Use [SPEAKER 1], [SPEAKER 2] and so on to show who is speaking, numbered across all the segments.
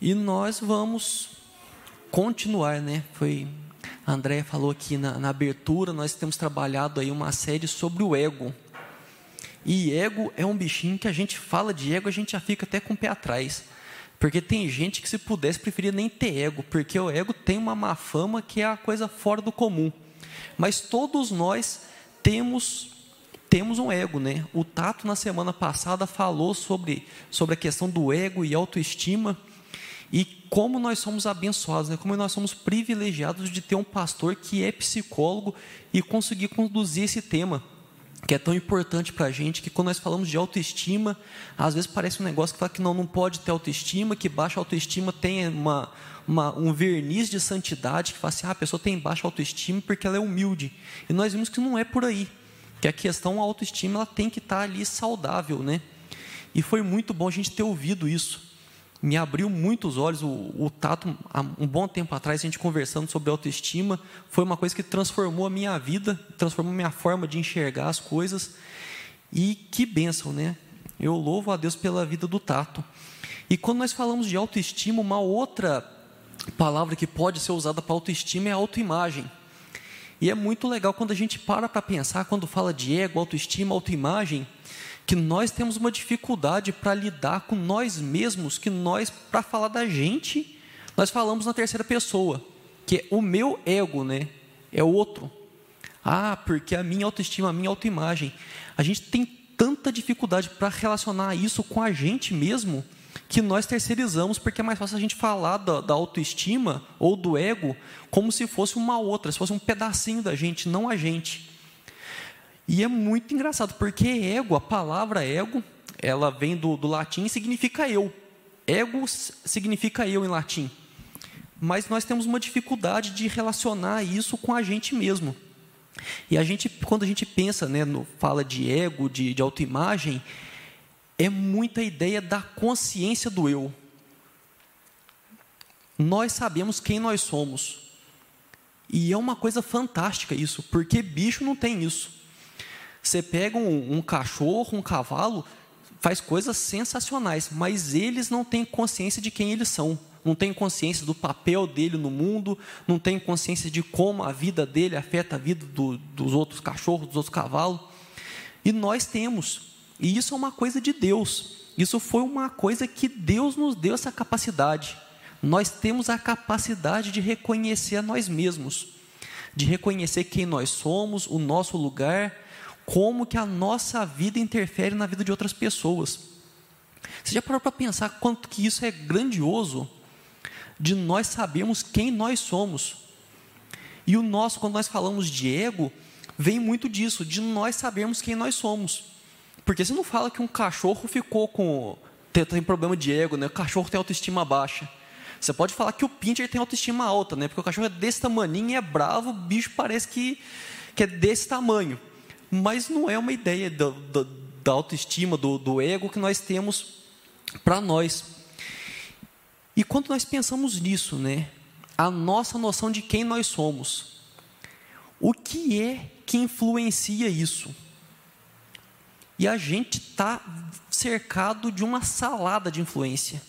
[SPEAKER 1] E nós vamos continuar, né? Foi a Andrea falou aqui na, na, abertura, nós temos trabalhado aí uma série sobre o ego. E ego é um bichinho que a gente fala de ego, a gente já fica até com o pé atrás. Porque tem gente que se pudesse preferia nem ter ego, porque o ego tem uma má fama que é a coisa fora do comum. Mas todos nós temos temos um ego, né? O Tato na semana passada falou sobre sobre a questão do ego e autoestima. E como nós somos abençoados, né? como nós somos privilegiados de ter um pastor que é psicólogo e conseguir conduzir esse tema, que é tão importante para a gente, que quando nós falamos de autoestima, às vezes parece um negócio que fala que não, não pode ter autoestima, que baixa autoestima tem uma, uma, um verniz de santidade, que fala assim, ah, a pessoa tem baixa autoestima porque ela é humilde. E nós vimos que não é por aí, que a questão a autoestima ela tem que estar tá ali saudável, né? E foi muito bom a gente ter ouvido isso me abriu muitos olhos. O, o Tato, um bom tempo atrás, a gente conversando sobre autoestima, foi uma coisa que transformou a minha vida, transformou a minha forma de enxergar as coisas. E que bênção, né? Eu louvo a Deus pela vida do Tato. E quando nós falamos de autoestima, uma outra palavra que pode ser usada para autoestima é autoimagem. E é muito legal quando a gente para para pensar, quando fala de ego, autoestima, autoimagem, que nós temos uma dificuldade para lidar com nós mesmos, que nós, para falar da gente, nós falamos na terceira pessoa, que é o meu ego, né? É o outro. Ah, porque a minha autoestima, a minha autoimagem. A gente tem tanta dificuldade para relacionar isso com a gente mesmo, que nós terceirizamos, porque é mais fácil a gente falar da, da, autoestima ou do ego como se fosse uma outra, se fosse um pedacinho da gente, não a gente. E é muito engraçado, porque ego, a palavra ego, ela vem do, do latim e significa eu. Ego significa eu em latim. Mas nós temos uma dificuldade de relacionar isso com a gente mesmo. E a gente, quando a gente pensa, né, no, fala de ego, de, de autoimagem, é muita ideia da consciência do eu. Nós sabemos quem nós somos. E é uma coisa fantástica isso, porque bicho não tem isso. Você pega um, um cachorro, um cavalo, faz coisas sensacionais, mas eles não têm consciência de quem eles são, não têm consciência do papel dele no mundo, não têm consciência de como a vida dele afeta a vida do, dos outros cachorros, dos outros cavalos. E nós temos, e isso é uma coisa de Deus, isso foi uma coisa que Deus nos deu essa capacidade. Nós temos a capacidade de reconhecer a nós mesmos, de reconhecer quem nós somos, o nosso lugar, como que a nossa vida interfere na vida de outras pessoas. Você já parou para pensar quanto que isso é grandioso? De nós sabermos quem nós somos. E o nosso, quando nós falamos de ego, vem muito disso, de nós sabermos quem nós somos. Porque você não fala que um cachorro ficou com. tem, tem problema de ego, né? O cachorro tem autoestima baixa. Você pode falar que o pincher tem autoestima alta, né? Porque o cachorro é desse tamanho, é bravo, o bicho parece que, que é desse tamanho mas não é uma ideia da, da, autoestima, do, do ego que nós temos para nós. E quando nós pensamos nisso, né, a nossa noção de quem nós somos, o que é que influencia isso? E a gente está cercado de uma salada de influência.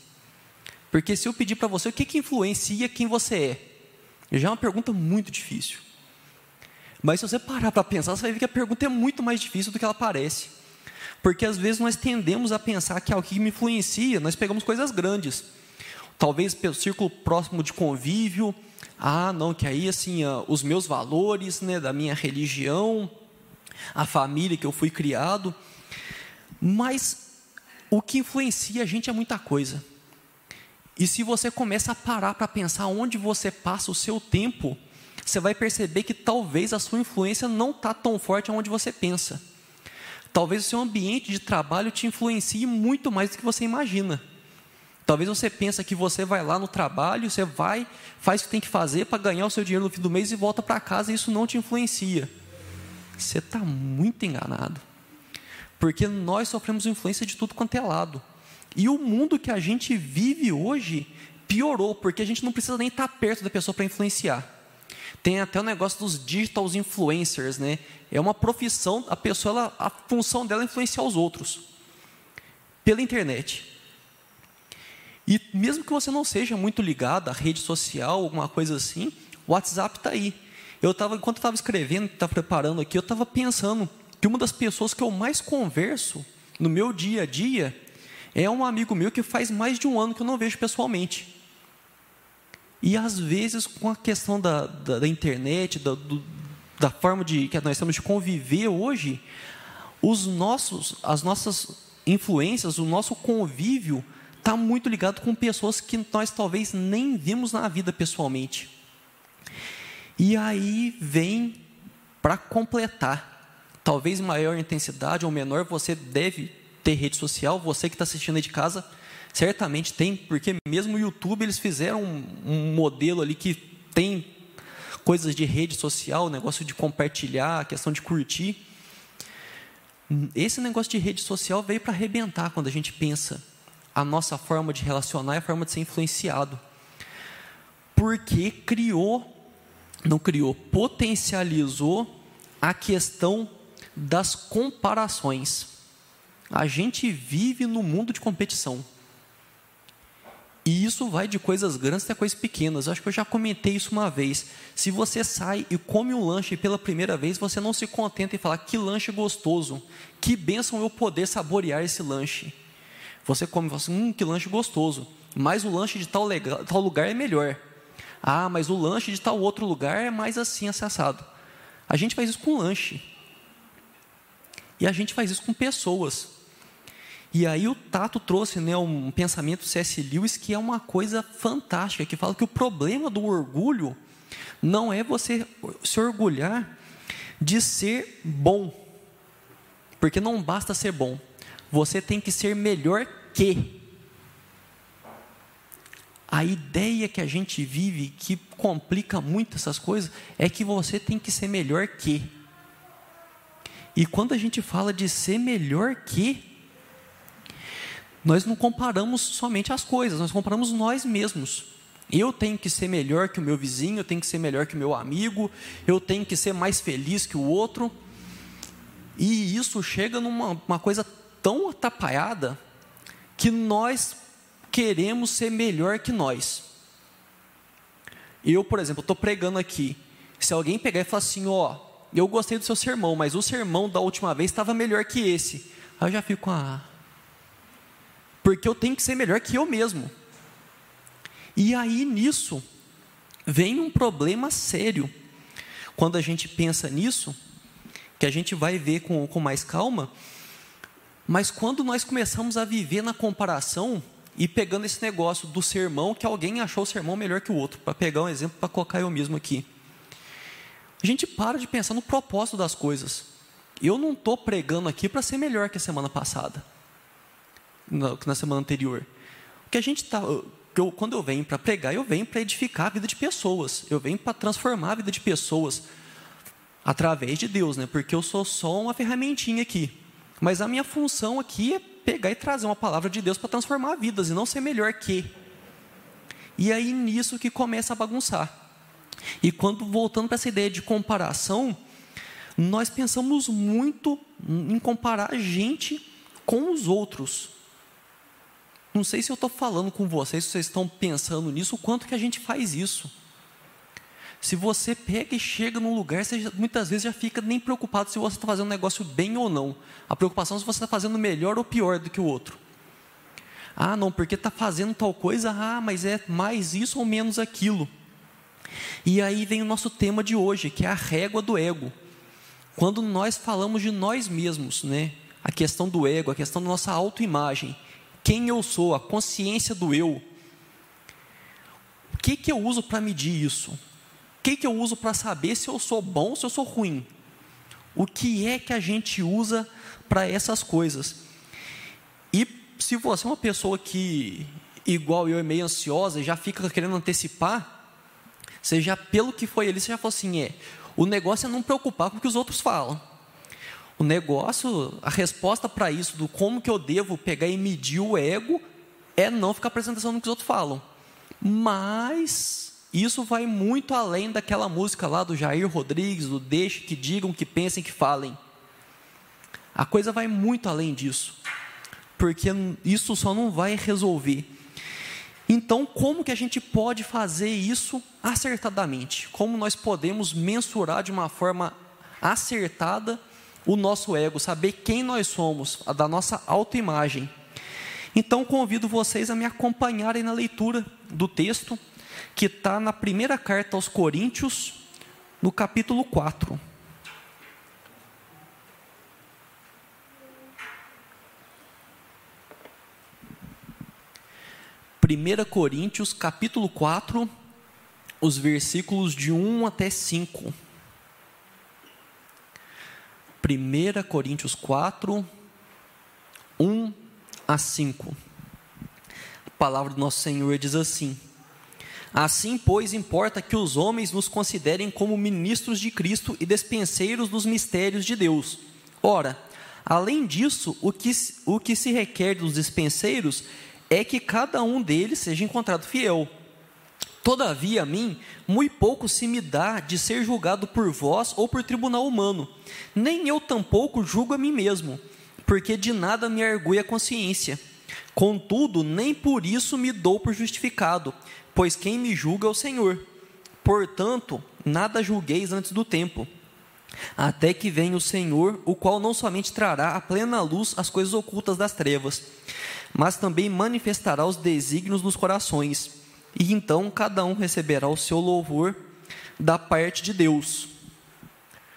[SPEAKER 1] Porque se eu pedir para você o que, que influencia quem você é, já é uma pergunta muito difícil. Mas se você parar para pensar, você vai ver que a pergunta é muito mais difícil do que ela parece. Porque às vezes nós tendemos a pensar que é o que me influencia, nós pegamos coisas grandes. Talvez pelo círculo próximo de convívio, ah, não, que aí assim, ah, os meus valores, né, da minha religião, a família que eu fui criado. Mas o que influencia a gente é muita coisa. E se você começa a parar para pensar onde você passa o seu tempo, você vai perceber que talvez a sua influência não está tão forte onde você pensa. Talvez o seu ambiente de trabalho te influencie muito mais do que você imagina. Talvez você pense que você vai lá no trabalho, você vai, faz o que tem que fazer para ganhar o seu dinheiro no fim do mês e volta para casa e isso não te influencia. Você está muito enganado. Porque nós sofremos influência de tudo quanto é lado. E o mundo que a gente vive hoje piorou, porque a gente não precisa nem estar tá perto da pessoa para influenciar. Tem até o negócio dos digital influencers, né? É uma profissão, a pessoa, ela, a função dela é influenciar os outros pela internet. E mesmo que você não seja muito ligado à rede social, alguma coisa assim, o WhatsApp está aí. Eu tava, enquanto eu estava escrevendo, estava preparando aqui, eu estava pensando que uma das pessoas que eu mais converso no meu dia a dia é um amigo meu que faz mais de um ano que eu não vejo pessoalmente. E às vezes, com a questão da, da, da internet, da, do, da forma de, que nós temos de conviver hoje, os nossos, as nossas influências, o nosso convívio está muito ligado com pessoas que nós talvez nem vimos na vida pessoalmente. E aí vem para completar, talvez maior intensidade ou menor, você deve ter rede social, você que está assistindo aí de casa, certamente tem, porque mesmo o YouTube eles fizeram um, modelo ali que tem coisas de rede social, negócio de compartilhar, questão de curtir. Esse negócio de rede social veio para arrebentar quando a gente pensa a nossa forma de relacionar e a forma de ser influenciado. Porque criou, não criou, potencializou a questão das comparações. A gente vive no mundo de competição. E isso vai de coisas grandes até coisas pequenas. Acho que eu já comentei isso uma vez. Se você sai e come um lanche pela primeira vez, você não se contenta em falar que lanche gostoso, que bênção eu poder saborear esse lanche. Você come e fala assim, hum, que lanche gostoso. Mas o lanche de tal, legal, tal lugar é melhor. Ah, mas o lanche de tal outro lugar é mais assim, acessado. A gente faz isso com lanche. E a gente faz isso com pessoas. E aí o Tato trouxe né, um pensamento C.S. Lewis que é uma coisa fantástica, que fala que o problema do orgulho não é você se orgulhar de ser bom, porque não basta ser bom, você tem que ser melhor que. A ideia que a gente vive, que complica muito essas coisas, é que você tem que ser melhor que. E quando a gente fala de ser melhor que, nós não comparamos somente as coisas, nós comparamos nós mesmos. Eu tenho que ser melhor que o meu vizinho, eu tenho que ser melhor que o meu amigo, eu tenho que ser mais feliz que o outro. E isso chega numa uma coisa tão atrapalhada que nós queremos ser melhor que nós. Eu, por exemplo, estou pregando aqui. Se alguém pegar e falar assim, ó, eu gostei do seu sermão, mas o sermão da última vez estava melhor que esse. Aí eu já fico, ah, porque eu tenho que ser melhor que eu mesmo. E aí nisso vem um problema sério. Quando a gente pensa nisso, que a gente vai ver com, com mais calma, mas quando nós começamos a viver na comparação e pegando esse negócio do sermão, que alguém achou o sermão melhor que o outro, para pegar um exemplo para colocar eu mesmo aqui. A gente para de pensar no propósito das coisas. Eu não estou pregando aqui para ser melhor que a semana passada na, na semana anterior. O que a gente está. Eu, quando eu venho para pregar, eu venho para edificar a vida de pessoas. Eu venho para transformar a vida de pessoas através de Deus, né? Porque eu sou só uma ferramentinha aqui. Mas a minha função aqui é pegar e trazer uma palavra de Deus para transformar vidas e não ser melhor que. E aí nisso que começa a bagunçar. E quando voltando para essa ideia de comparação, nós pensamos muito em comparar a gente com os outros. Não sei se eu estou falando com vocês, se vocês estão pensando nisso, o quanto que a gente faz isso. Se você pega e chega num lugar, você muitas vezes já fica nem preocupado se você está fazendo um negócio bem ou não. A preocupação é se você está fazendo melhor ou pior do que o outro. Ah, não, porque está fazendo tal coisa, ah, mas é mais isso ou menos aquilo. E aí vem o nosso tema de hoje, que é a régua do ego. Quando nós falamos de nós mesmos, né? A questão do ego, a questão da nossa autoimagem quem eu sou, a consciência do eu. O que, que eu uso para medir isso? O que, que eu uso para saber se eu sou bom ou se eu sou ruim? O que é que a gente usa para essas coisas? E se você é uma pessoa que, igual eu, é meio ansiosa e já fica querendo antecipar, você já, pelo que foi ali, você já falou assim: é, o negócio é não preocupar com o que os outros falam. O negócio, a resposta para isso, do como que eu devo pegar e medir o ego, é não ficar prestando atenção no que os outros falam. Mas isso vai muito além daquela música lá do Jair Rodrigues, do Deixe que digam, que pensem, que falem. A coisa vai muito além disso. Porque isso só não vai resolver. Então, como que a gente pode fazer isso acertadamente? Como nós podemos mensurar de uma forma acertada o nosso ego, saber quem nós somos, a da nossa autoimagem? Então, convido vocês a me acompanharem na leitura do texto que está na primeira carta aos Coríntios, no capítulo 4. 1 Coríntios, capítulo 4, os versículos de 1 até 5. 1 Coríntios 4, 1 a 5. A palavra do nosso Senhor diz assim: Assim, pois, importa que os homens nos considerem como ministros de Cristo e despenseiros dos mistérios de Deus. Ora, além disso, o que, o que se requer dos dispenseiros é que cada um deles seja encontrado fiel. Todavia, a mim, muito pouco se me dá de ser julgado por vós ou por tribunal humano. Nem eu tampouco julgo a mim mesmo, porque de nada me argui a consciência. Contudo, nem por isso me dou por justificado, pois quem me julga é o Senhor. Portanto, nada julgueis antes do tempo, até que venha o Senhor, o qual não somente trará à plena luz as coisas ocultas das trevas, mas também manifestará os desígnios dos corações, e então cada um receberá o seu louvor da parte de Deus.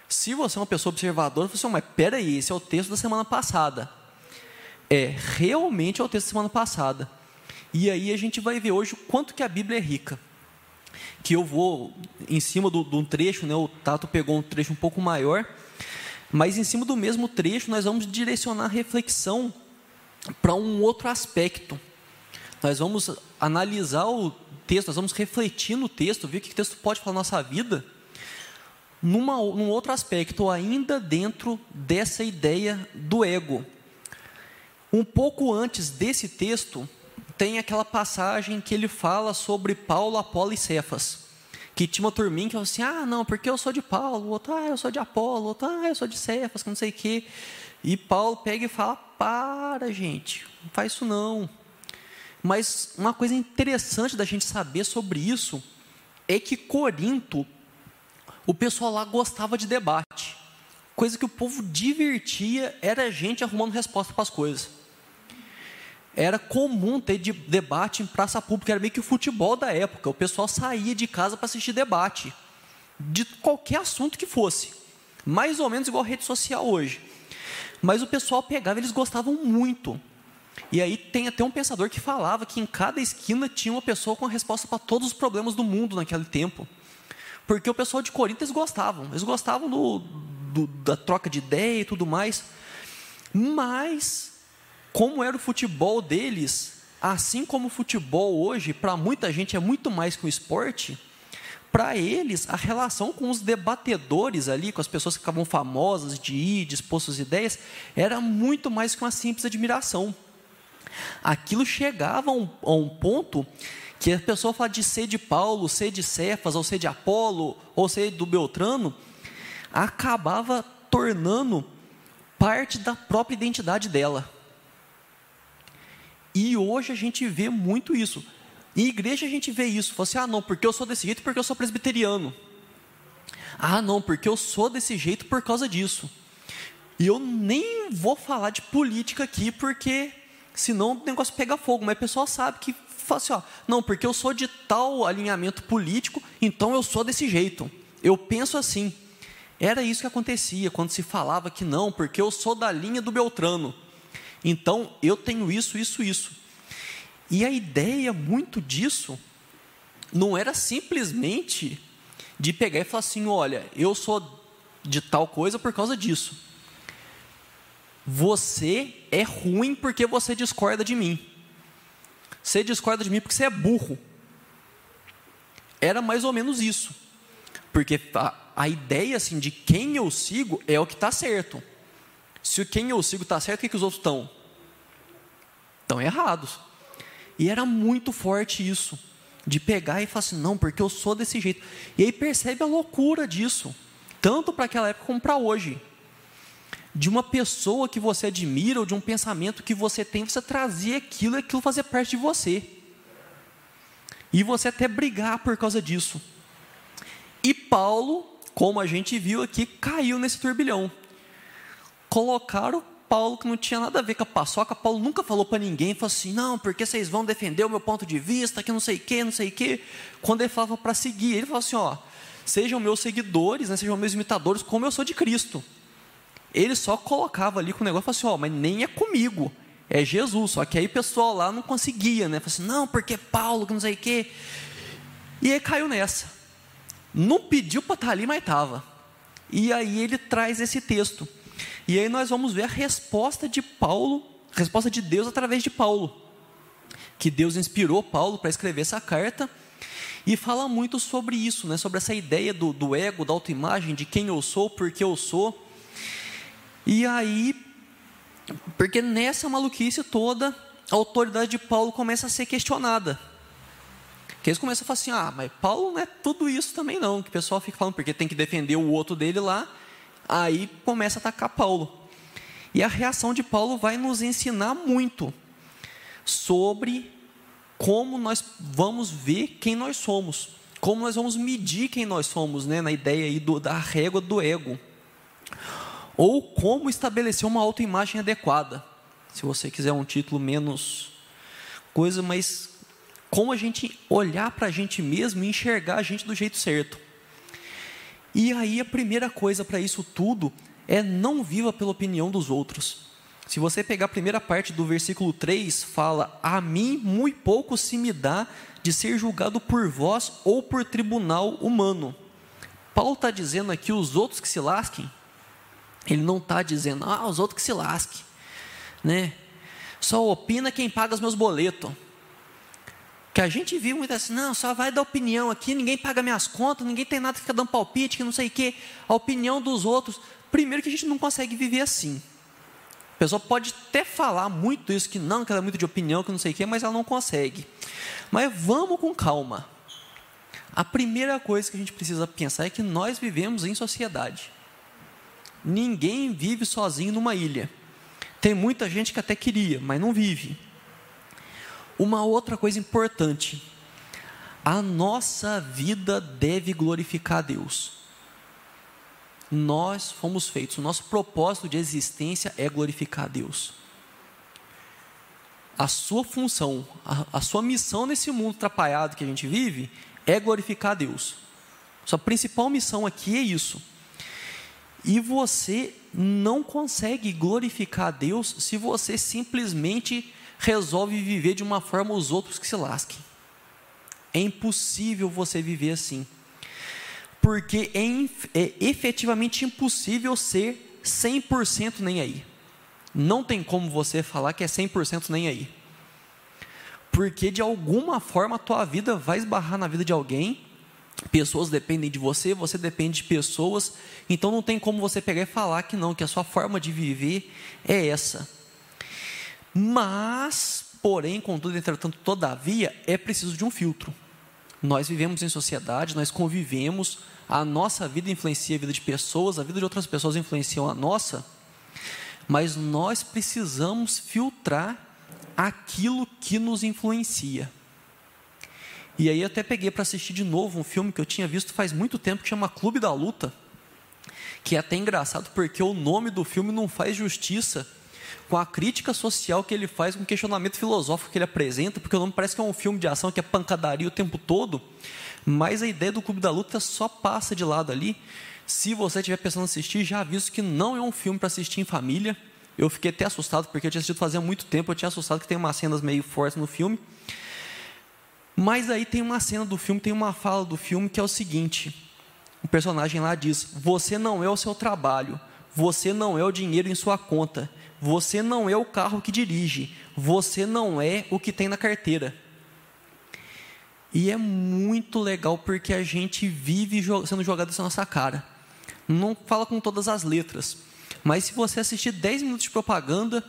[SPEAKER 1] Se você é uma pessoa observadora, você fala assim, mas peraí, esse é o texto da semana passada. É, realmente é o texto da semana passada. E aí a gente vai ver hoje o quanto que a Bíblia é rica. Que eu vou, em cima de um trecho, né, o Tato pegou um trecho um pouco maior, mas em cima do mesmo trecho nós vamos direcionar a reflexão para um outro aspecto. Nós vamos analisar o texto, nós vamos refletir no texto, ver o que o texto pode falar na nossa vida, numa, num outro aspecto, ainda dentro dessa ideia do ego. Um pouco antes desse texto, tem aquela passagem que ele fala sobre Paulo, Apolo e Cefas. Que tinha uma turminha que falou assim: ah, não, porque eu sou de Paulo, outro, ah, eu sou de Apolo, outro, ah, eu sou de Cefas, que não sei o quê. E Paulo pega e fala: para, gente, não faz isso não. Mas uma coisa interessante da gente saber sobre isso é que Corinto, o pessoal lá gostava de debate. Coisa que o povo divertia era a gente arrumando resposta para as coisas. Era comum ter de debate em praça pública, era meio que o futebol da época. O pessoal saía de casa para assistir debate, de qualquer assunto que fosse. Mais ou menos igual a rede social hoje. Mas o pessoal pegava, eles gostavam muito. E aí tem até um pensador que falava que em cada esquina tinha uma pessoa com a resposta para todos os problemas do mundo naquele tempo. Porque o pessoal de Corinto eles gostavam, eles gostavam do, do, da troca de ideia e tudo mais. Mas, como era o futebol deles, assim como o futebol hoje, para muita gente é muito mais que um esporte, para eles, a relação com os debatedores ali, com as pessoas que ficavam famosas de ir, de expor suas ideias, era muito mais que uma simples admiração. Aquilo chegava a um, a um ponto que a pessoa fala de ser de Paulo, ser de Cefas, ou ser de Apolo, ou ser do Beltrano, acabava tornando parte da própria identidade dela. E hoje a gente vê muito isso. Em igreja a gente vê isso, fala assim, ah não, porque eu sou desse jeito porque eu sou presbiteriano. Ah não, porque eu sou desse jeito por causa disso. E eu nem vou falar de política aqui, porque senão o negócio pega fogo, mas o pessoal sabe que fala assim, ó, não, porque eu sou de tal alinhamento político, então eu sou desse jeito. Eu penso assim. Era isso que acontecia quando se falava que não, porque eu sou da linha do Beltrano. Então eu tenho isso, isso, isso. E a ideia muito disso não era simplesmente de pegar e falar assim: olha, eu sou de tal coisa por causa disso. Você é ruim porque você discorda de mim. Você discorda de mim porque você é burro. Era mais ou menos isso. Porque a, a ideia assim de quem eu sigo é o que está certo. Se quem eu sigo está certo, o que, que os outros estão? Estão errados. E era muito forte isso, de pegar e falar assim, não, porque eu sou desse jeito. E aí percebe a loucura disso, tanto para aquela época como para hoje. De uma pessoa que você admira, ou de um pensamento que você tem, você trazer aquilo e aquilo fazer parte de você. e você até brigar por causa disso. E Paulo, como a gente viu aqui, caiu nesse turbilhão. Colocaram Paulo que não tinha nada a ver com a paçoca. Paulo nunca falou para ninguém, falou assim: não, porque vocês vão defender o meu ponto de vista, que não sei o que, não sei o que. Quando ele falava para seguir, ele falou assim: ó, sejam meus seguidores, né, sejam meus imitadores, como eu sou de Cristo. Ele só colocava ali com o negócio falou assim: ó, mas nem é comigo, é Jesus. Só que aí o pessoal lá não conseguia, né? Falou assim: não, porque Paulo, que não sei o que. E aí caiu nessa. Não pediu para estar ali, mas estava. E aí ele traz esse texto. E aí nós vamos ver a resposta de Paulo, a resposta de Deus através de Paulo. Que Deus inspirou Paulo para escrever essa carta e fala muito sobre isso, né? sobre essa ideia do, do ego, da autoimagem, de quem eu sou, por que eu sou. E aí, porque nessa maluquice toda, a autoridade de Paulo começa a ser questionada. Que eles começam a falar assim: ah, mas Paulo não é tudo isso também não. Que o pessoal fica falando, porque tem que defender o outro dele lá aí começa a atacar Paulo. E a reação de Paulo vai nos ensinar muito sobre como nós vamos ver quem nós somos, como nós vamos medir quem nós somos, né, na ideia aí do, da régua do ego, ou como estabelecer uma autoimagem adequada. Se você quiser um título menos coisa, mas como a gente olhar para a gente mesmo e enxergar a gente do jeito certo. E aí a primeira coisa para isso tudo é não viva pela opinião dos outros. Se você pegar a primeira parte do versículo 3, fala: A mim muito pouco se me dá de ser julgado por vós ou por tribunal humano. Paulo está dizendo aqui os outros que se lasquem. Ele não está dizendo, ah, os outros que se lasquem. Né? Só opina quem paga os meus boletos. Que a gente viu muito assim, não, só vai dar opinião aqui, ninguém paga minhas contas, ninguém tem nada que fica dando palpite, que não sei o quê. A opinião dos outros. Primeiro que a gente não consegue viver assim. A pessoa pode até falar muito isso, que não, que ela é muito de opinião, que não sei o quê, mas ela não consegue. Mas vamos com calma. A primeira coisa que a gente precisa pensar é que nós vivemos em sociedade. Ninguém vive sozinho numa ilha. Tem muita gente que até queria, mas não vive. Uma outra coisa importante: a nossa vida deve glorificar a Deus. Nós fomos feitos, o nosso propósito de existência é glorificar a Deus. A sua função, a, a sua missão nesse mundo atrapalhado que a gente vive é glorificar a Deus. Sua principal missão aqui é isso. E você não consegue glorificar a Deus se você simplesmente resolve viver de uma forma os outros que se lasquem. É impossível você viver assim. Porque é, é efetivamente impossível ser 100% nem aí. Não tem como você falar que é 100% nem aí. Porque de alguma forma a tua vida vai esbarrar na vida de alguém. Pessoas dependem de você, você depende de pessoas. Então não tem como você pegar e falar que não, que a sua forma de viver é essa. Mas, porém, contudo, entretanto, todavia, é preciso de um filtro. Nós vivemos em sociedade, nós convivemos, a nossa vida influencia a vida de pessoas, a vida de outras pessoas influencia a nossa, mas nós precisamos filtrar aquilo que nos influencia. E aí até peguei para assistir de novo um filme que eu tinha visto faz muito tempo que chama Clube da Luta, que é até engraçado porque o nome do filme não faz justiça com a crítica social que ele faz, com o questionamento filosófico que ele apresenta, porque o nome parece que é um filme de ação que é pancadaria o tempo todo, mas a ideia do Clube da Luta só passa de lado ali. Se você estiver pensando em assistir, já aviso que não é um filme para assistir em família. Eu fiquei até assustado, porque eu tinha assistido fazia muito tempo, eu tinha assustado que tem umas cenas meio fortes no filme. Mas aí tem uma cena do filme, tem uma fala do filme que é o seguinte: o personagem lá diz: Você não é o seu trabalho, você não é o dinheiro em sua conta, você não é o carro que dirige, você não é o que tem na carteira. E é muito legal porque a gente vive sendo jogado essa nossa cara. Não fala com todas as letras, mas se você assistir 10 minutos de propaganda,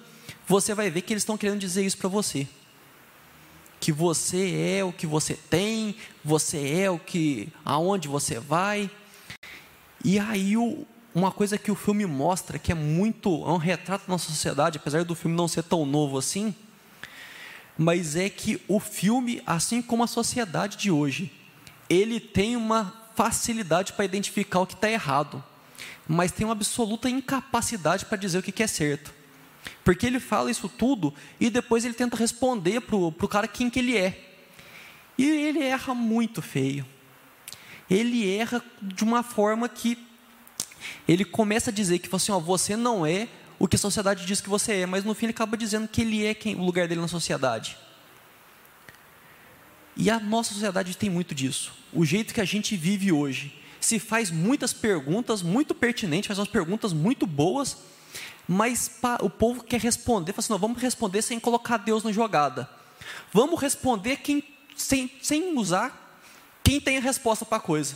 [SPEAKER 1] você vai ver que eles estão querendo dizer isso para você. Que você é o que você tem, você é o que aonde você vai. E aí o, uma coisa que o filme mostra, que é muito, é um retrato da nossa sociedade, apesar do filme não ser tão novo assim, mas é que o filme, assim como a sociedade de hoje, ele tem uma facilidade para identificar o que está errado, mas tem uma absoluta incapacidade para dizer o que é certo. Porque ele fala isso tudo e depois ele tenta responder para o cara quem que ele é. E ele erra muito feio. Ele erra de uma forma que ele começa a dizer que assim, ó, você não é o que a sociedade diz que você é, mas no fim ele acaba dizendo que ele é quem, o lugar dele na sociedade. E a nossa sociedade tem muito disso. O jeito que a gente vive hoje se faz muitas perguntas muito pertinentes, faz umas perguntas muito boas, mas o povo quer responder, fala assim, não, vamos responder sem colocar Deus na jogada. Vamos responder quem, sem, sem usar quem tem a resposta para a coisa.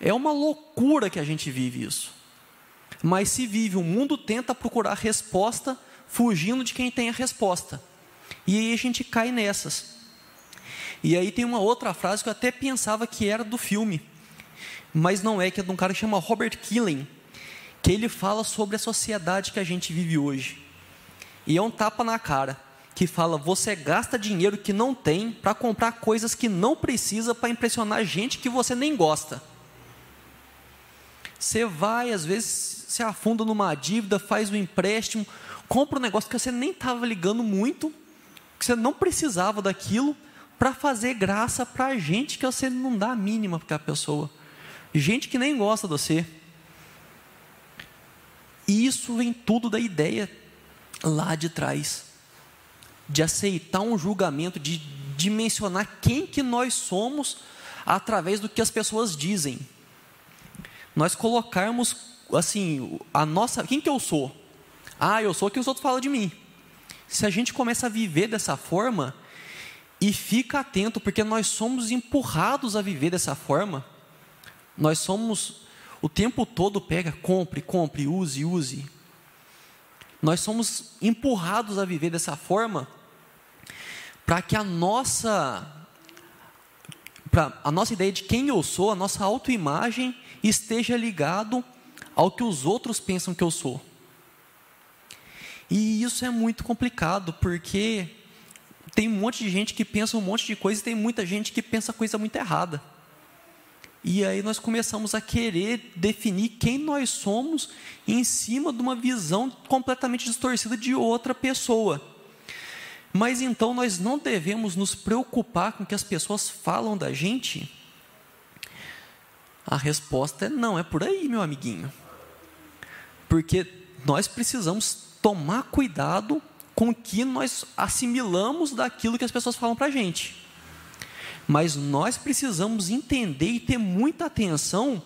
[SPEAKER 1] É uma loucura que a gente vive isso. Mas se vive, o mundo tenta procurar resposta fugindo de quem tem a resposta. E aí a gente cai nessas. E aí tem uma outra frase que eu até pensava que era do filme, mas não é, que é de um cara que chama Robert Killen, que ele fala sobre a sociedade que a gente vive hoje. E é um tapa na cara, que fala: você gasta dinheiro que não tem para comprar coisas que não precisa para impressionar gente que você nem gosta. Você vai, às vezes, se afunda numa dívida, faz um empréstimo, compra um negócio que você nem estava ligando muito, que você não precisava daquilo, para fazer graça para gente que você não dá a mínima para a pessoa. Gente que nem gosta de você. E isso vem tudo da ideia lá de trás, de aceitar um julgamento, de dimensionar quem que nós somos através do que as pessoas dizem nós colocarmos assim, a nossa, quem que eu sou? Ah, eu sou o que os outros falam de mim. Se a gente começa a viver dessa forma e fica atento, porque nós somos empurrados a viver dessa forma, nós somos o tempo todo pega, compre, compre, use, use. Nós somos empurrados a viver dessa forma para que a nossa para a nossa ideia de quem eu sou, a nossa autoimagem esteja ligado ao que os outros pensam que eu sou. E isso é muito complicado, porque tem um monte de gente que pensa um monte de coisa e tem muita gente que pensa coisa muito errada. E aí nós começamos a querer definir quem nós somos em cima de uma visão completamente distorcida de outra pessoa. Mas então nós não devemos nos preocupar com o que as pessoas falam da gente a resposta é não, é por aí, meu amiguinho. Porque nós precisamos tomar cuidado com o que nós assimilamos daquilo que as pessoas falam para a gente. Mas nós precisamos entender e ter muita atenção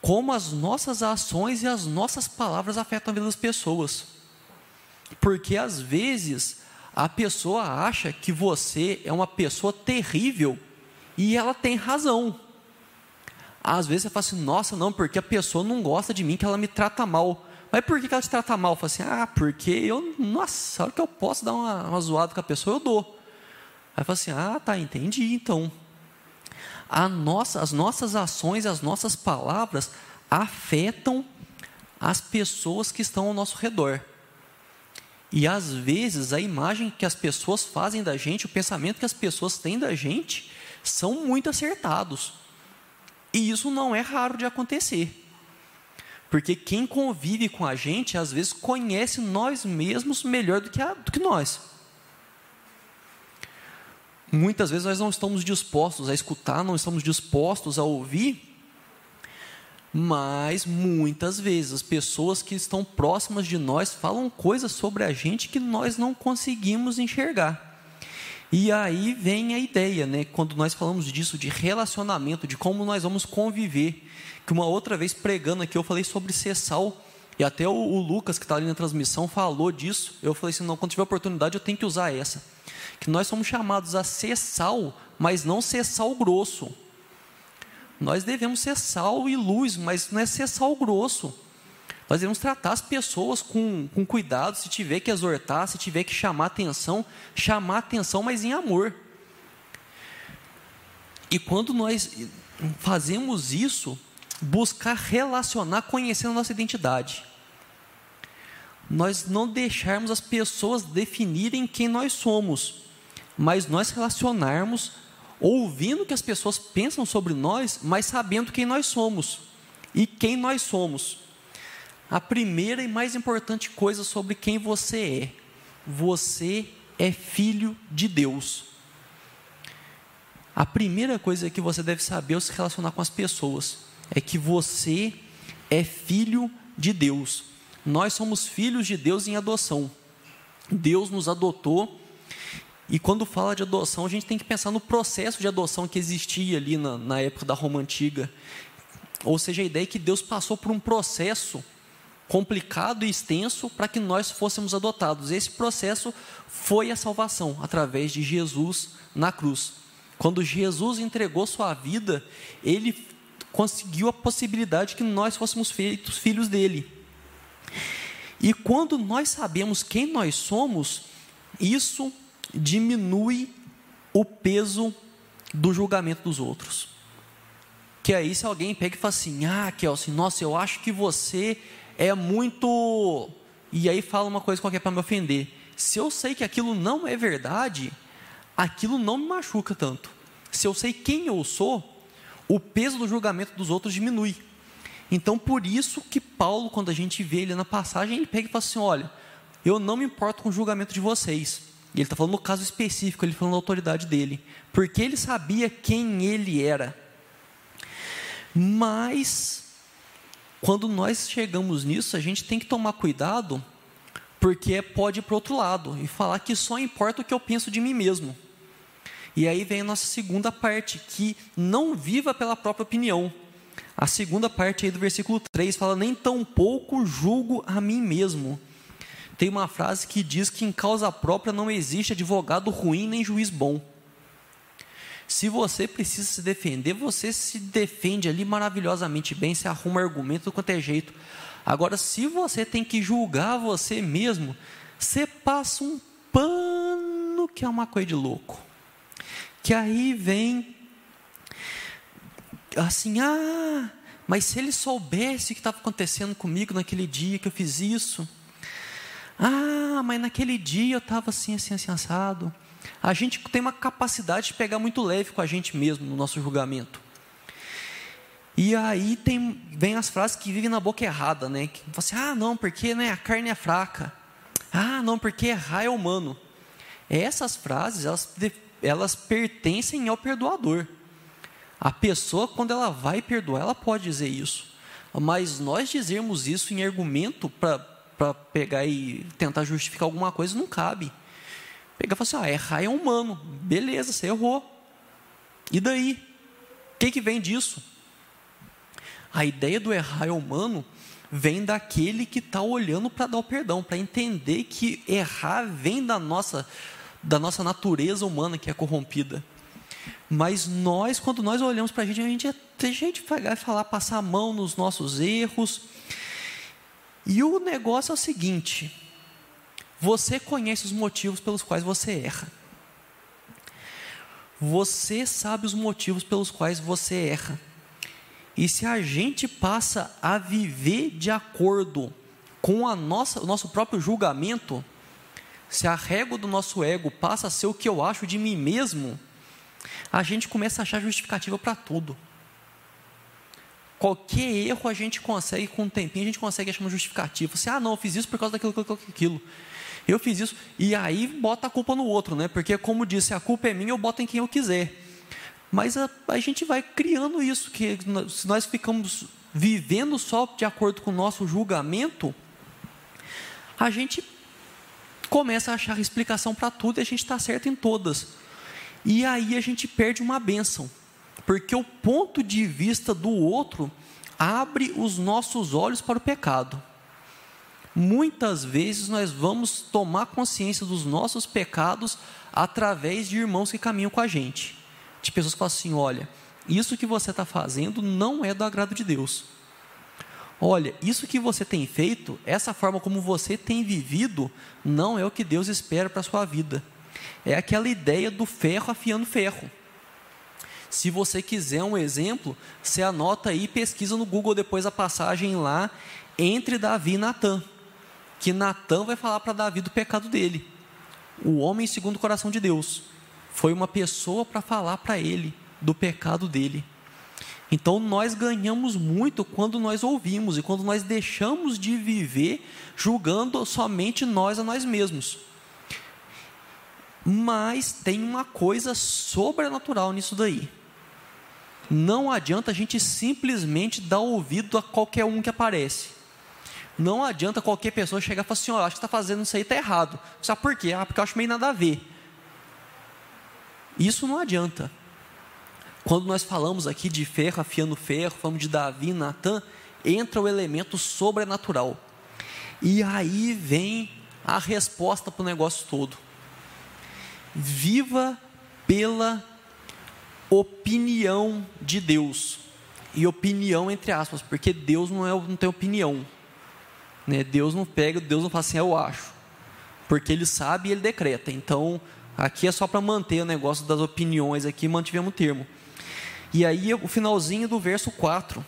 [SPEAKER 1] como as nossas ações e as nossas palavras afetam a vida das pessoas. Porque às vezes a pessoa acha que você é uma pessoa terrível e ela tem razão. Às vezes você fala assim, nossa, não, porque a pessoa não gosta de mim, que ela me trata mal. Mas por que ela te trata mal? Fala assim, ah, porque eu, nossa, a hora que eu posso dar uma, uma zoada com a pessoa, eu dou. Aí fala assim, ah, tá, entendi, então. Nossa, as nossas ações, as nossas palavras afetam as pessoas que estão ao nosso redor. E às vezes a imagem que as pessoas fazem da gente, o pensamento que as pessoas têm da gente, são muito acertados. E isso não é raro de acontecer. Porque quem convive com a gente, às vezes, conhece nós mesmos melhor do que, a, do que nós. Muitas vezes nós não estamos dispostos a escutar, não estamos dispostos a ouvir, mas muitas vezes as pessoas que estão próximas de nós falam coisas sobre a gente que nós não conseguimos enxergar. E aí vem a ideia, né, quando nós falamos disso, de relacionamento, de como nós vamos conviver. Que uma outra vez pregando aqui, eu falei sobre ser sal, e até o, o Lucas, que está ali na transmissão, falou disso. Eu falei assim: não, quando tiver oportunidade, eu tenho que usar essa. Que nós somos chamados a ser sal, mas não ser sal grosso. Nós devemos ser sal e luz, mas não é ser sal grosso. Nós devemos tratar as pessoas com, com cuidado, se tiver que exortar, se tiver que chamar atenção, chamar atenção, mas em amor. E quando nós fazemos isso, buscar relacionar, conhecendo a nossa identidade. nós não deixarmos as pessoas definirem quem nós somos, mas nós relacionarmos ouvindo o que as pessoas pensam sobre nós, mas sabendo quem nós somos e quem nós somos. A primeira e mais importante coisa sobre quem você é: você é filho de Deus. A primeira coisa que você deve saber ao se relacionar com as pessoas é que você é filho de Deus. Nós somos filhos de Deus em adoção. Deus nos adotou e quando fala de adoção, a gente tem que pensar no processo de adoção que existia ali na, na época da Roma Antiga. Ou seja, a ideia é que Deus passou por um processo complicado e extenso para que nós fôssemos adotados. Esse processo foi a salvação através de Jesus na cruz. Quando Jesus entregou sua vida, ele conseguiu a possibilidade que nós fôssemos feitos filhos dele. E quando nós sabemos quem nós somos, isso diminui o peso do julgamento dos outros. Que aí, se alguém pega e fala assim: Ah, Kelsey, nossa, eu acho que você é muito. E aí fala uma coisa qualquer para me ofender. Se eu sei que aquilo não é verdade, aquilo não me machuca tanto. Se eu sei quem eu sou, o peso do julgamento dos outros diminui. Então, por isso que Paulo, quando a gente vê ele na passagem, ele pega e fala assim: Olha, eu não me importo com o julgamento de vocês. E ele está falando no caso específico, ele falando da autoridade dele, porque ele sabia quem ele era. Mas, quando nós chegamos nisso, a gente tem que tomar cuidado, porque pode ir para outro lado e falar que só importa o que eu penso de mim mesmo. E aí vem a nossa segunda parte, que não viva pela própria opinião. A segunda parte aí do versículo 3 fala: Nem tão pouco julgo a mim mesmo tem uma frase que diz que em causa própria não existe advogado ruim nem juiz bom. Se você precisa se defender, você se defende ali maravilhosamente bem, se arruma argumento quanto é jeito. Agora, se você tem que julgar você mesmo, você passa um pano que é uma coisa de louco. Que aí vem assim, ah, mas se ele soubesse o que estava acontecendo comigo naquele dia que eu fiz isso, ah, mas naquele dia eu estava assim, assim, assim, assado. A gente tem uma capacidade de pegar muito leve com a gente mesmo no nosso julgamento. E aí tem, vem as frases que vivem na boca errada, né? Que fala assim, ah, não, porque né, a carne é fraca. Ah, não, porque errar é humano. Essas frases, elas, elas pertencem ao perdoador. A pessoa, quando ela vai perdoar, ela pode dizer isso. Mas nós dizermos isso em argumento para pegar e tentar justificar alguma coisa, não cabe. Pegar e falar assim: ah, errar é humano, beleza, você errou. E daí? O que, que vem disso? A ideia do errar é humano vem daquele que está olhando para dar o perdão, para entender que errar vem da nossa, da nossa natureza humana que é corrompida. Mas nós, quando nós olhamos para a gente, a gente tem gente de falar, passar a mão nos nossos erros, e o negócio é o seguinte: você conhece os motivos pelos quais você erra. Você sabe os motivos pelos quais você erra. E se a gente passa a viver de acordo com a nossa, o nosso próprio julgamento, se a régua do nosso ego passa a ser o que eu acho de mim mesmo, a gente começa a achar justificativa para tudo. Qualquer erro a gente consegue, com um tempinho, a gente consegue achar uma justificativa. Você, ah, não, eu fiz isso por causa daquilo, aquilo, aquilo. Eu fiz isso. E aí bota a culpa no outro, né? Porque, como disse, a culpa é minha, eu boto em quem eu quiser. Mas a, a gente vai criando isso, que se nós ficamos vivendo só de acordo com o nosso julgamento, a gente começa a achar explicação para tudo e a gente está certo em todas. E aí a gente perde uma bênção porque o ponto de vista do outro abre os nossos olhos para o pecado. Muitas vezes nós vamos tomar consciência dos nossos pecados através de irmãos que caminham com a gente, de pessoas que falam assim: olha, isso que você está fazendo não é do agrado de Deus. Olha, isso que você tem feito, essa forma como você tem vivido, não é o que Deus espera para a sua vida. É aquela ideia do ferro afiando ferro. Se você quiser um exemplo, você anota aí e pesquisa no Google depois a passagem lá entre Davi e Natan. que Natan vai falar para Davi do pecado dele. O homem segundo o coração de Deus foi uma pessoa para falar para ele do pecado dele. Então nós ganhamos muito quando nós ouvimos e quando nós deixamos de viver julgando somente nós a nós mesmos. Mas tem uma coisa sobrenatural nisso daí. Não adianta a gente simplesmente dar ouvido a qualquer um que aparece. Não adianta qualquer pessoa chegar e falar assim: oh, acho que está fazendo isso aí, está errado. Sabe por quê? Ah, porque eu acho meio nada a ver. Isso não adianta. Quando nós falamos aqui de ferro afiando ferro, falamos de Davi, Natan, entra o elemento sobrenatural. E aí vem a resposta para o negócio todo. Viva pela opinião de Deus. E opinião entre aspas, porque Deus não, é, não tem opinião. Né? Deus não pega, Deus não fala assim, eu acho. Porque Ele sabe e Ele decreta. Então, aqui é só para manter o negócio das opiniões aqui, mantivemos o termo. E aí, o finalzinho do verso 4,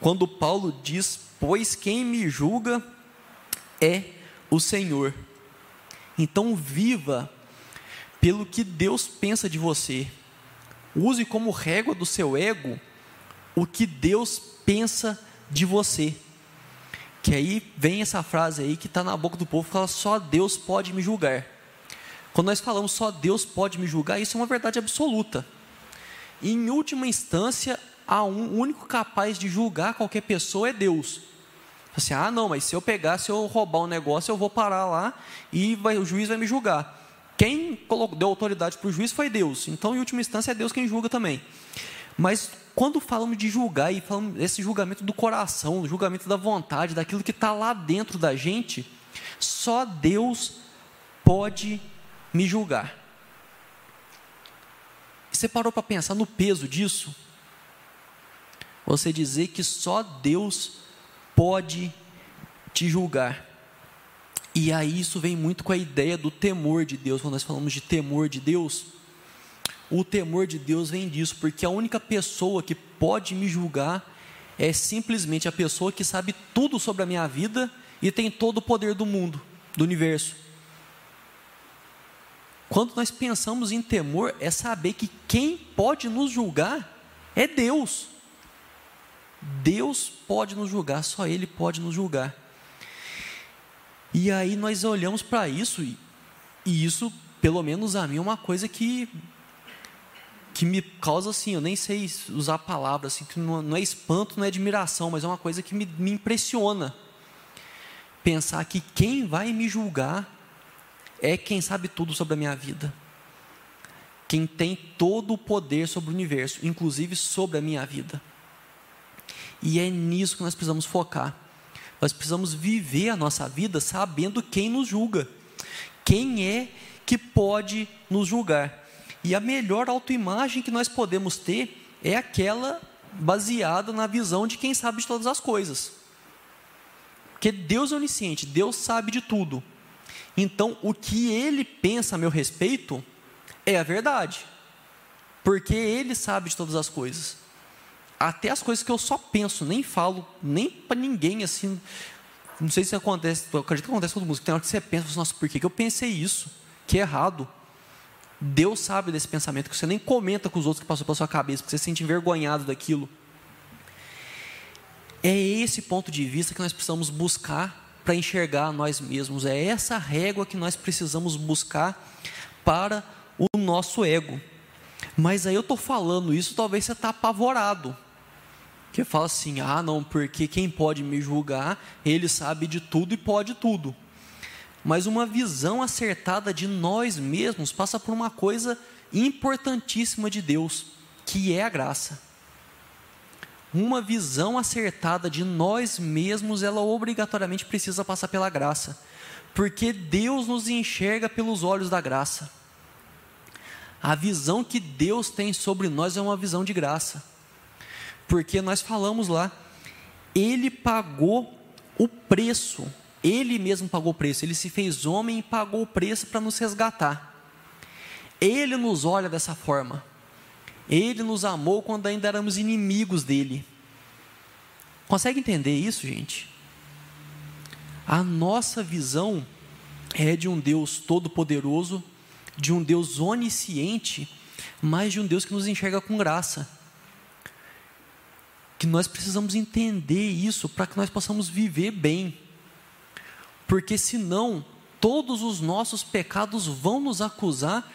[SPEAKER 1] quando Paulo diz: Pois quem me julga é o Senhor. Então, viva pelo que Deus pensa de você. Use como régua do seu ego o que Deus pensa de você. Que aí vem essa frase aí que está na boca do povo, fala só Deus pode me julgar. Quando nós falamos só Deus pode me julgar, isso é uma verdade absoluta. E, em última instância, um, o único capaz de julgar qualquer pessoa é Deus. Assim, ah, não, mas se eu pegar, se eu roubar um negócio, eu vou parar lá e vai, o juiz vai me julgar. Quem deu autoridade para o juiz foi Deus. Então, em última instância, é Deus quem julga também. Mas quando falamos de julgar e falamos desse julgamento do coração, do julgamento da vontade, daquilo que está lá dentro da gente, só Deus pode me julgar. Você parou para pensar no peso disso? Você dizer que só Deus pode te julgar. E aí isso vem muito com a ideia do temor de Deus. Quando nós falamos de temor de Deus, o temor de Deus vem disso, porque a única pessoa que pode me julgar é simplesmente a pessoa que sabe tudo sobre a minha vida e tem todo o poder do mundo, do universo. Quando nós pensamos em temor, é saber que quem pode nos julgar é Deus. Deus pode nos julgar, só Ele pode nos julgar. E aí nós olhamos para isso, e, e, isso, pelo menos a mim, é uma coisa que, que me causa assim, eu nem sei usar palavras, assim, que não, não é espanto, não é admiração, mas é uma coisa que me, me impressiona. Pensar que quem vai me julgar é quem sabe tudo sobre a minha vida. Quem tem todo o poder sobre o universo, inclusive sobre a minha vida. E é nisso que nós precisamos focar. Nós precisamos viver a nossa vida sabendo quem nos julga. Quem é que pode nos julgar? E a melhor autoimagem que nós podemos ter é aquela baseada na visão de quem sabe de todas as coisas. Porque Deus é onisciente, Deus sabe de tudo. Então, o que ele pensa a meu respeito é a verdade, porque ele sabe de todas as coisas. Até as coisas que eu só penso, nem falo, nem para ninguém assim. Não sei se acontece, eu acredito que acontece com todo mundo. Tem hora que você pensa, nossa, por que, que eu pensei isso? Que é errado. Deus sabe desse pensamento que você nem comenta com os outros que passou pela sua cabeça, porque você se sente envergonhado daquilo. É esse ponto de vista que nós precisamos buscar para enxergar nós mesmos. É essa régua que nós precisamos buscar para o nosso ego. Mas aí eu estou falando isso, talvez você está apavorado. Que fala assim: ah, não, porque quem pode me julgar, ele sabe de tudo e pode tudo. Mas uma visão acertada de nós mesmos passa por uma coisa importantíssima de Deus, que é a graça uma visão acertada de nós mesmos, ela obrigatoriamente precisa passar pela graça, porque Deus nos enxerga pelos olhos da graça. A visão que Deus tem sobre nós é uma visão de graça, porque nós falamos lá, Ele pagou o preço, Ele mesmo pagou o preço, Ele se fez homem e pagou o preço para nos resgatar. Ele nos olha dessa forma. Ele nos amou quando ainda éramos inimigos dele. Consegue entender isso, gente? A nossa visão é de um Deus todo-poderoso, de um Deus onisciente, mas de um Deus que nos enxerga com graça. Que nós precisamos entender isso para que nós possamos viver bem. Porque senão, todos os nossos pecados vão nos acusar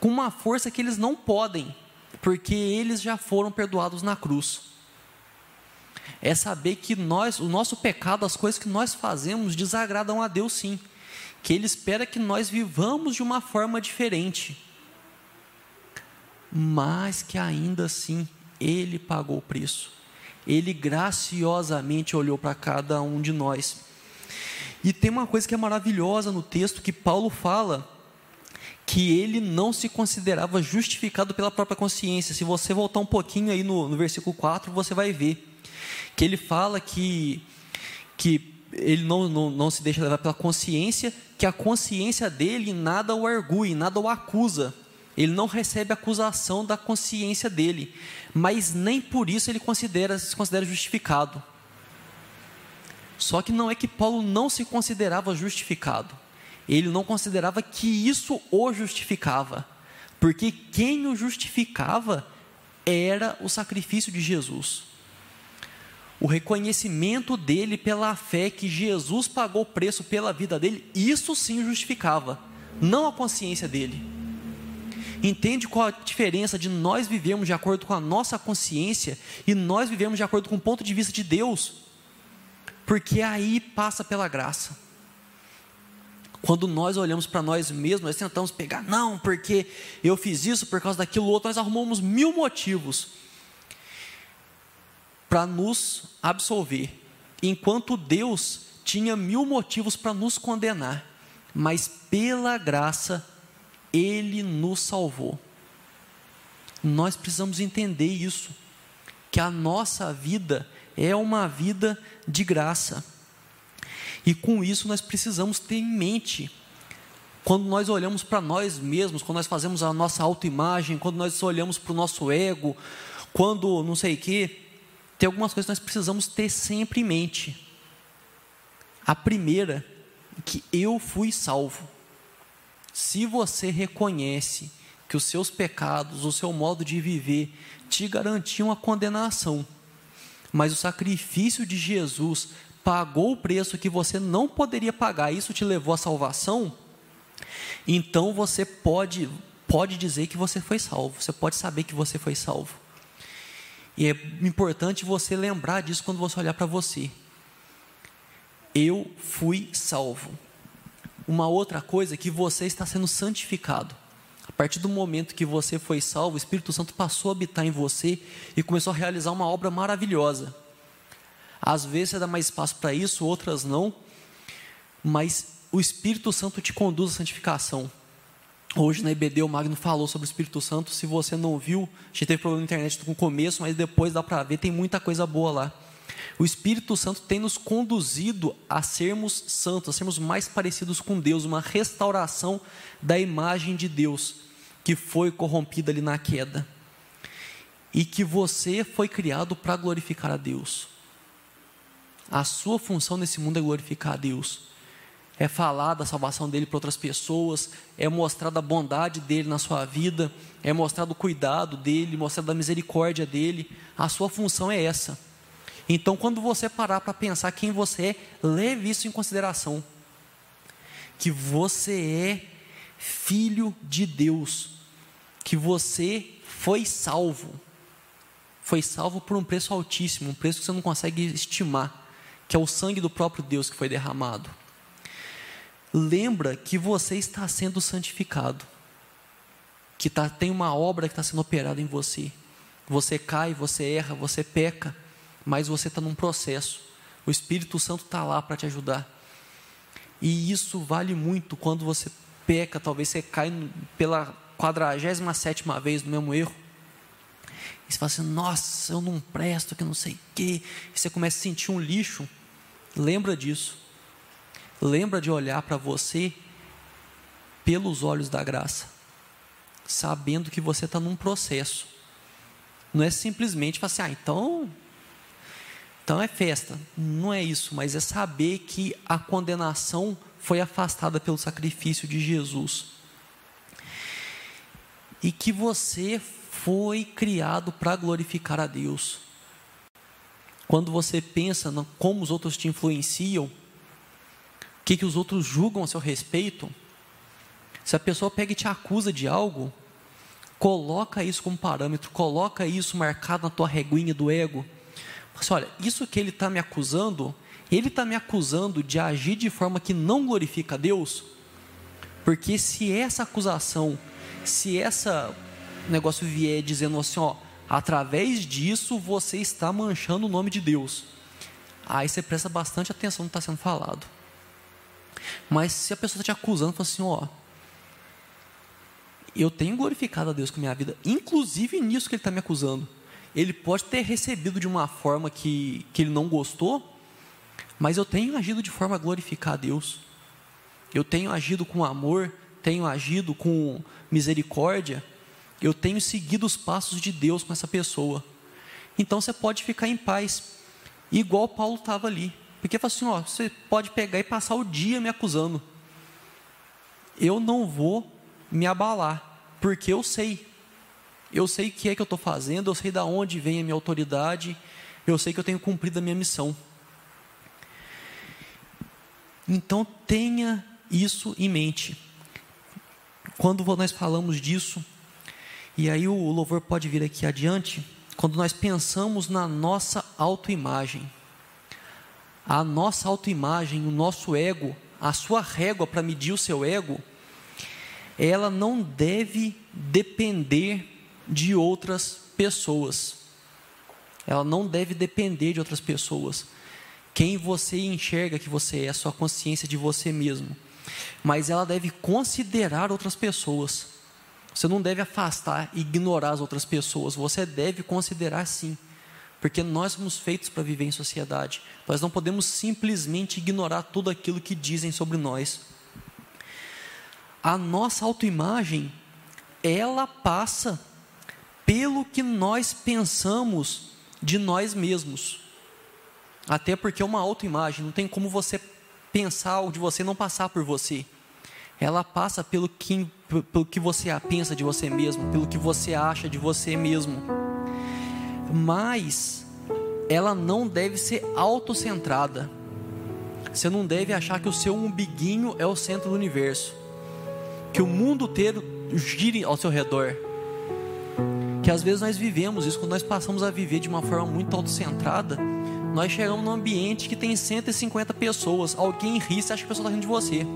[SPEAKER 1] com uma força que eles não podem, porque eles já foram perdoados na cruz. É saber que nós, o nosso pecado, as coisas que nós fazemos desagradam a Deus sim, que ele espera que nós vivamos de uma forma diferente. Mas que ainda assim ele pagou o preço. Ele graciosamente olhou para cada um de nós. E tem uma coisa que é maravilhosa no texto que Paulo fala que ele não se considerava justificado pela própria consciência. Se você voltar um pouquinho aí no, no versículo 4, você vai ver que ele fala que, que ele não, não, não se deixa levar pela consciência, que a consciência dele nada o argui, nada o acusa. Ele não recebe acusação da consciência dele, mas nem por isso ele considera, se considera justificado. Só que não é que Paulo não se considerava justificado ele não considerava que isso o justificava, porque quem o justificava era o sacrifício de Jesus. O reconhecimento dele pela fé que Jesus pagou o preço pela vida dele, isso sim o justificava, não a consciência dele. Entende qual a diferença de nós vivermos de acordo com a nossa consciência e nós vivemos de acordo com o ponto de vista de Deus? Porque aí passa pela graça. Quando nós olhamos para nós mesmos, nós tentamos pegar, não, porque eu fiz isso por causa daquilo outro, nós arrumamos mil motivos para nos absolver, enquanto Deus tinha mil motivos para nos condenar, mas pela graça Ele nos salvou. Nós precisamos entender isso, que a nossa vida é uma vida de graça. E com isso nós precisamos ter em mente, quando nós olhamos para nós mesmos, quando nós fazemos a nossa autoimagem, quando nós olhamos para o nosso ego, quando não sei o quê, tem algumas coisas que nós precisamos ter sempre em mente. A primeira, que eu fui salvo. Se você reconhece que os seus pecados, o seu modo de viver, te garantiam a condenação, mas o sacrifício de Jesus pagou o preço que você não poderia pagar, isso te levou à salvação, então você pode, pode dizer que você foi salvo, você pode saber que você foi salvo. E é importante você lembrar disso quando você olhar para você. Eu fui salvo. Uma outra coisa é que você está sendo santificado. A partir do momento que você foi salvo, o Espírito Santo passou a habitar em você e começou a realizar uma obra maravilhosa. Às vezes você dá mais espaço para isso, outras não. Mas o Espírito Santo te conduz à santificação. Hoje na IBD o Magno falou sobre o Espírito Santo. Se você não viu, a gente teve problema na internet no começo, mas depois dá para ver, tem muita coisa boa lá. O Espírito Santo tem nos conduzido a sermos santos, a sermos mais parecidos com Deus, uma restauração da imagem de Deus que foi corrompida ali na queda. E que você foi criado para glorificar a Deus. A sua função nesse mundo é glorificar a Deus. É falar da salvação dele para outras pessoas, é mostrar da bondade dele na sua vida, é mostrar do cuidado dele, mostrar da misericórdia dele. A sua função é essa. Então, quando você parar para pensar quem você é, leve isso em consideração. Que você é filho de Deus, que você foi salvo. Foi salvo por um preço altíssimo, um preço que você não consegue estimar que é o sangue do próprio Deus que foi derramado. Lembra que você está sendo santificado, que tá, tem uma obra que está sendo operada em você. Você cai, você erra, você peca, mas você está num processo. O Espírito Santo está lá para te ajudar. E isso vale muito quando você peca, talvez você cai pela quadragésima sétima vez no mesmo erro. E você fala assim, nossa, eu não presto, que não sei o quê. E você começa a sentir um lixo. Lembra disso. Lembra de olhar para você pelos olhos da graça, sabendo que você está num processo. Não é simplesmente falar assim, ah, então Então é festa, não é isso, mas é saber que a condenação foi afastada pelo sacrifício de Jesus. E que você foi criado para glorificar a Deus. Quando você pensa no como os outros te influenciam, o que, que os outros julgam a seu respeito, se a pessoa pega e te acusa de algo, coloca isso como parâmetro, coloca isso marcado na tua reguinha do ego. Assim, olha, isso que ele está me acusando, ele está me acusando de agir de forma que não glorifica a Deus, porque se essa acusação, se essa negócio vier dizendo assim, ó, através disso você está manchando o nome de Deus, aí você presta bastante atenção no que está sendo falado. Mas se a pessoa está te acusando, fala assim, ó, eu tenho glorificado a Deus com a minha vida, inclusive nisso que ele está me acusando. Ele pode ter recebido de uma forma que, que ele não gostou, mas eu tenho agido de forma a glorificar a Deus. Eu tenho agido com amor, tenho agido com misericórdia, eu tenho seguido os passos de Deus com essa pessoa. Então você pode ficar em paz, igual Paulo estava ali. Porque fala assim: ó, você pode pegar e passar o dia me acusando. Eu não vou me abalar, porque eu sei. Eu sei o que é que eu estou fazendo, eu sei de onde vem a minha autoridade, eu sei que eu tenho cumprido a minha missão. Então tenha isso em mente. Quando nós falamos disso, e aí o louvor pode vir aqui adiante, quando nós pensamos na nossa autoimagem. A nossa autoimagem, o nosso ego, a sua régua para medir o seu ego, ela não deve depender de outras pessoas. Ela não deve depender de outras pessoas. Quem você enxerga que você é, a sua consciência de você mesmo. Mas ela deve considerar outras pessoas. Você não deve afastar e ignorar as outras pessoas. Você deve considerar sim. Porque nós somos feitos para viver em sociedade. Nós não podemos simplesmente ignorar tudo aquilo que dizem sobre nós a nossa autoimagem, ela passa pelo que nós pensamos de nós mesmos. Até porque é uma autoimagem, não tem como você pensar o de você não passar por você. Ela passa pelo que, pelo que você pensa de você mesmo, pelo que você acha de você mesmo. Mas ela não deve ser autocentrada. Você não deve achar que o seu umbiguinho é o centro do universo que o mundo inteiro gire ao seu redor. Que às vezes nós vivemos isso, quando nós passamos a viver de uma forma muito autocentrada, nós chegamos num ambiente que tem 150 pessoas, alguém ri, você acha que a pessoa está rindo de você.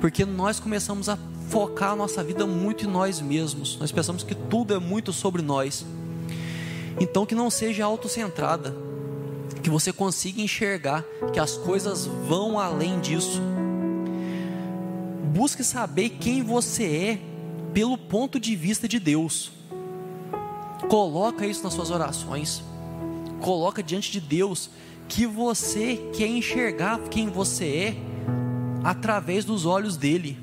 [SPEAKER 1] Porque nós começamos a focar a nossa vida muito em nós mesmos, nós pensamos que tudo é muito sobre nós. Então que não seja autocentrada, que você consiga enxergar que as coisas vão além disso busque saber quem você é pelo ponto de vista de Deus. Coloca isso nas suas orações. Coloca diante de Deus que você quer enxergar quem você é através dos olhos dele.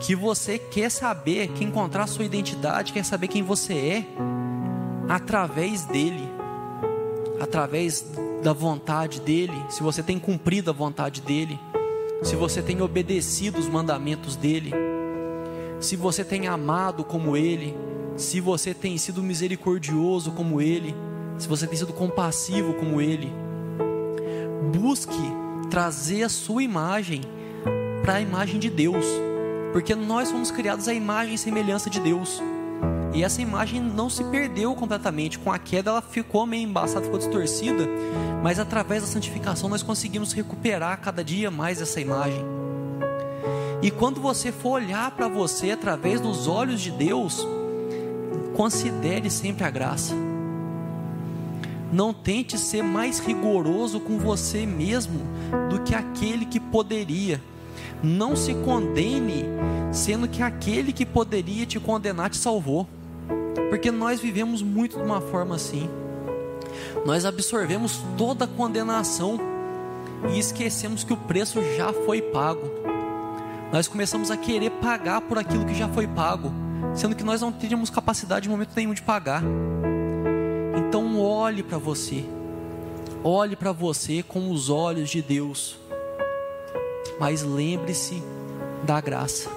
[SPEAKER 1] Que você quer saber, quer encontrar sua identidade, quer saber quem você é através dele, através da vontade dele, se você tem cumprido a vontade dele. Se você tem obedecido os mandamentos dele, se você tem amado como ele, se você tem sido misericordioso como ele, se você tem sido compassivo como ele. Busque trazer a sua imagem para a imagem de Deus, porque nós somos criados à imagem e semelhança de Deus. E essa imagem não se perdeu completamente. Com a queda, ela ficou meio embaçada, ficou distorcida. Mas através da santificação, nós conseguimos recuperar cada dia mais essa imagem. E quando você for olhar para você através dos olhos de Deus, considere sempre a graça. Não tente ser mais rigoroso com você mesmo do que aquele que poderia. Não se condene, sendo que aquele que poderia te condenar te salvou. Porque nós vivemos muito de uma forma assim. Nós absorvemos toda a condenação e esquecemos que o preço já foi pago. Nós começamos a querer pagar por aquilo que já foi pago, sendo que nós não teríamos capacidade em momento nenhum de pagar. Olhe para você. Olhe para você com os olhos de Deus. Mas lembre-se da graça.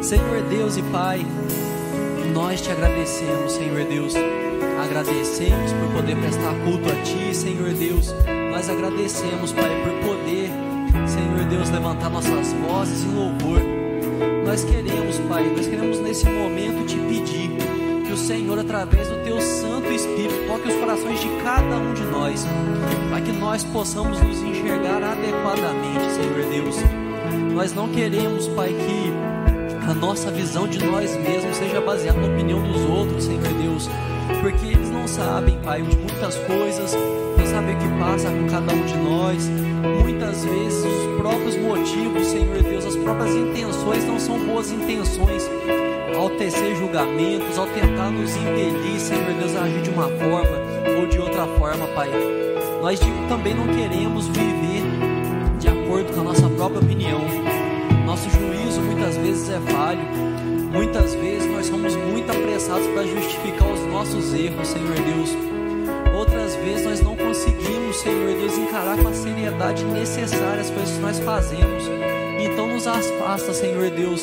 [SPEAKER 1] Senhor Deus e Pai, nós te agradecemos, Senhor Deus. Agradecemos por poder prestar culto a Ti, Senhor Deus. Nós agradecemos, Pai, por poder, Senhor Deus, levantar nossas vozes em louvor. Nós queremos, Pai, nós queremos nesse momento te pedir que o Senhor, através do Teu Santo Espírito, toque os corações de cada um de nós, para que nós possamos nos enxergar adequadamente, Senhor Deus. Nós não queremos, Pai, que a nossa visão de nós mesmos seja baseada na opinião dos outros, Senhor Deus, porque eles não sabem, Pai, de muitas coisas, não sabem o que passa com cada um de nós. Muitas vezes os próprios motivos, Senhor Deus, as próprias intenções não são boas intenções. Ao tecer julgamentos, ao tentar nos impedir, Senhor Deus, a agir de uma forma ou de outra forma, Pai. Nós também não queremos viver de acordo com a nossa própria opinião nosso juízo muitas vezes é falho. Muitas vezes nós somos muito apressados para justificar os nossos erros, Senhor Deus. Outras vezes nós não conseguimos, Senhor Deus, encarar com a seriedade necessária as coisas que nós fazemos. Então nos afasta, Senhor Deus,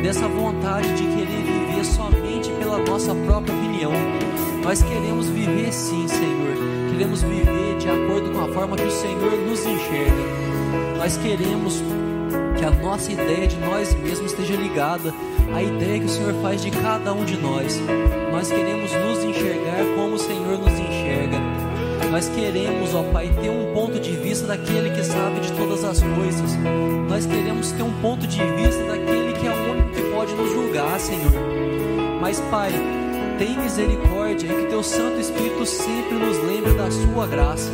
[SPEAKER 1] dessa vontade de querer viver somente pela nossa própria opinião. Nós queremos viver sim, Senhor. Queremos viver de acordo com a forma que o Senhor nos enxerga. Nós queremos que a nossa ideia de nós mesmos esteja ligada à ideia que o Senhor faz de cada um de nós. Nós queremos nos enxergar como o Senhor nos enxerga. Nós queremos, ó Pai, ter um ponto de vista daquele que sabe de todas as coisas. Nós queremos ter um ponto de vista daquele que é o único que pode nos julgar, Senhor. Mas, Pai, tem misericórdia e que Teu Santo Espírito sempre nos lembre da Sua graça,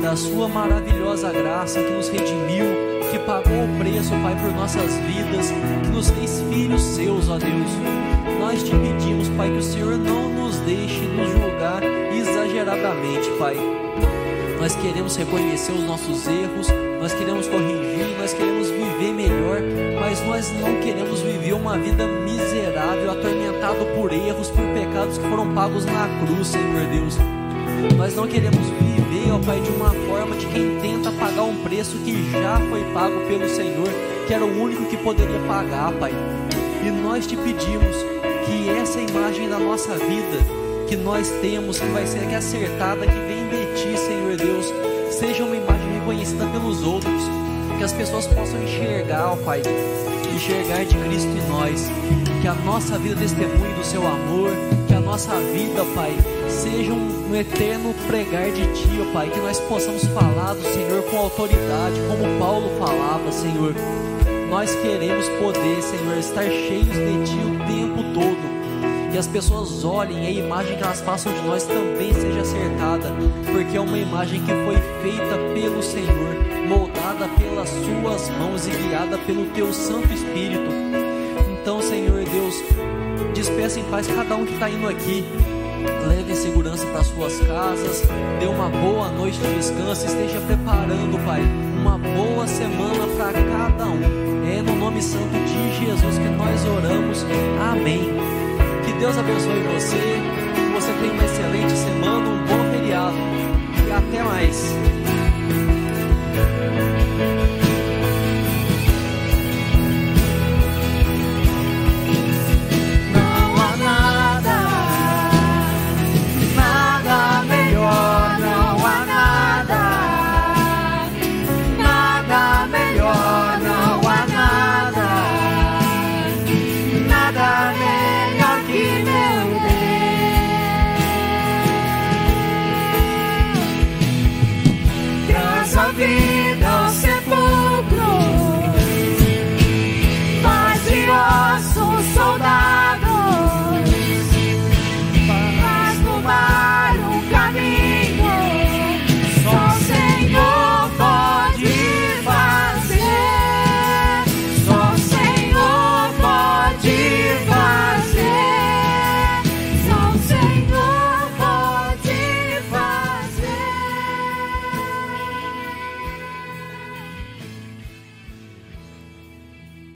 [SPEAKER 1] da Sua maravilhosa graça que nos redimiu que pagou o preço, Pai, por nossas vidas, que nos fez filhos seus, ó Deus. Nós te pedimos, Pai, que o Senhor não nos deixe nos julgar exageradamente, Pai. Nós queremos reconhecer os nossos erros, nós queremos corrigir, nós queremos viver melhor, mas nós não queremos viver uma vida miserável, atormentado por erros, por pecados que foram pagos na cruz, Senhor Deus. Nós não queremos viver, ó Pai, de uma forma de quem tenta pagar um preço que já foi pago pelo Senhor, que era o único que poderia pagar, Pai. E nós te pedimos que essa imagem da nossa vida que nós temos, que vai ser acertada, que vem de Ti, Senhor Deus, seja uma imagem reconhecida pelos outros, que as pessoas possam enxergar, ó Pai, enxergar de Cristo em nós, que a nossa vida testemunhe do Seu amor, que a nossa vida, Pai, seja um eterno pregar de Ti, ó Pai, que nós possamos falar do Senhor com autoridade, como Paulo falava, Senhor. Nós queremos poder, Senhor, estar cheios de Ti o tempo todo. Que as pessoas olhem e a imagem que elas passam de nós também seja acertada, porque é uma imagem que foi feita pelo Senhor, moldada pelas Suas mãos e guiada pelo Teu Santo Espírito. Então, Senhor Deus, despeça em paz cada um que está indo aqui leve segurança para suas casas, dê uma boa noite de descanso, esteja preparando, Pai, uma boa semana para cada um. É no nome santo de Jesus que nós oramos. Amém. Deus abençoe você, que você tenha uma excelente semana, um bom feriado e até mais.